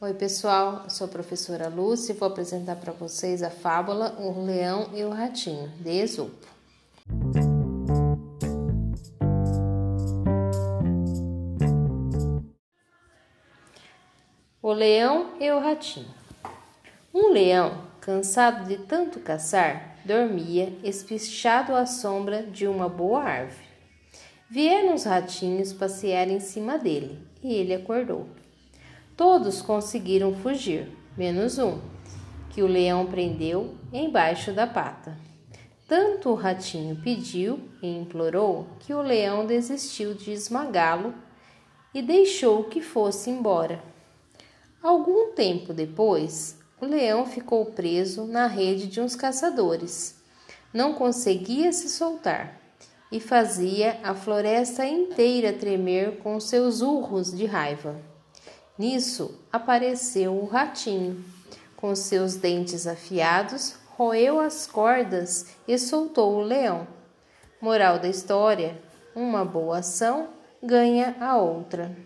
Oi, pessoal, eu sou a professora Lúcia e vou apresentar para vocês a fábula O Leão e o Ratinho, de Esopo. O Leão e o Ratinho. Um leão, cansado de tanto caçar, dormia espichado à sombra de uma boa árvore. Vieram os ratinhos passear em cima dele e ele acordou. Todos conseguiram fugir, menos um, que o leão prendeu embaixo da pata. Tanto o ratinho pediu e implorou que o leão desistiu de esmagá-lo e deixou que fosse embora. Algum tempo depois, o leão ficou preso na rede de uns caçadores. Não conseguia se soltar e fazia a floresta inteira tremer com seus urros de raiva. Nisso apareceu o ratinho. Com seus dentes afiados, roeu as cordas e soltou o leão. Moral da história: uma boa ação ganha a outra.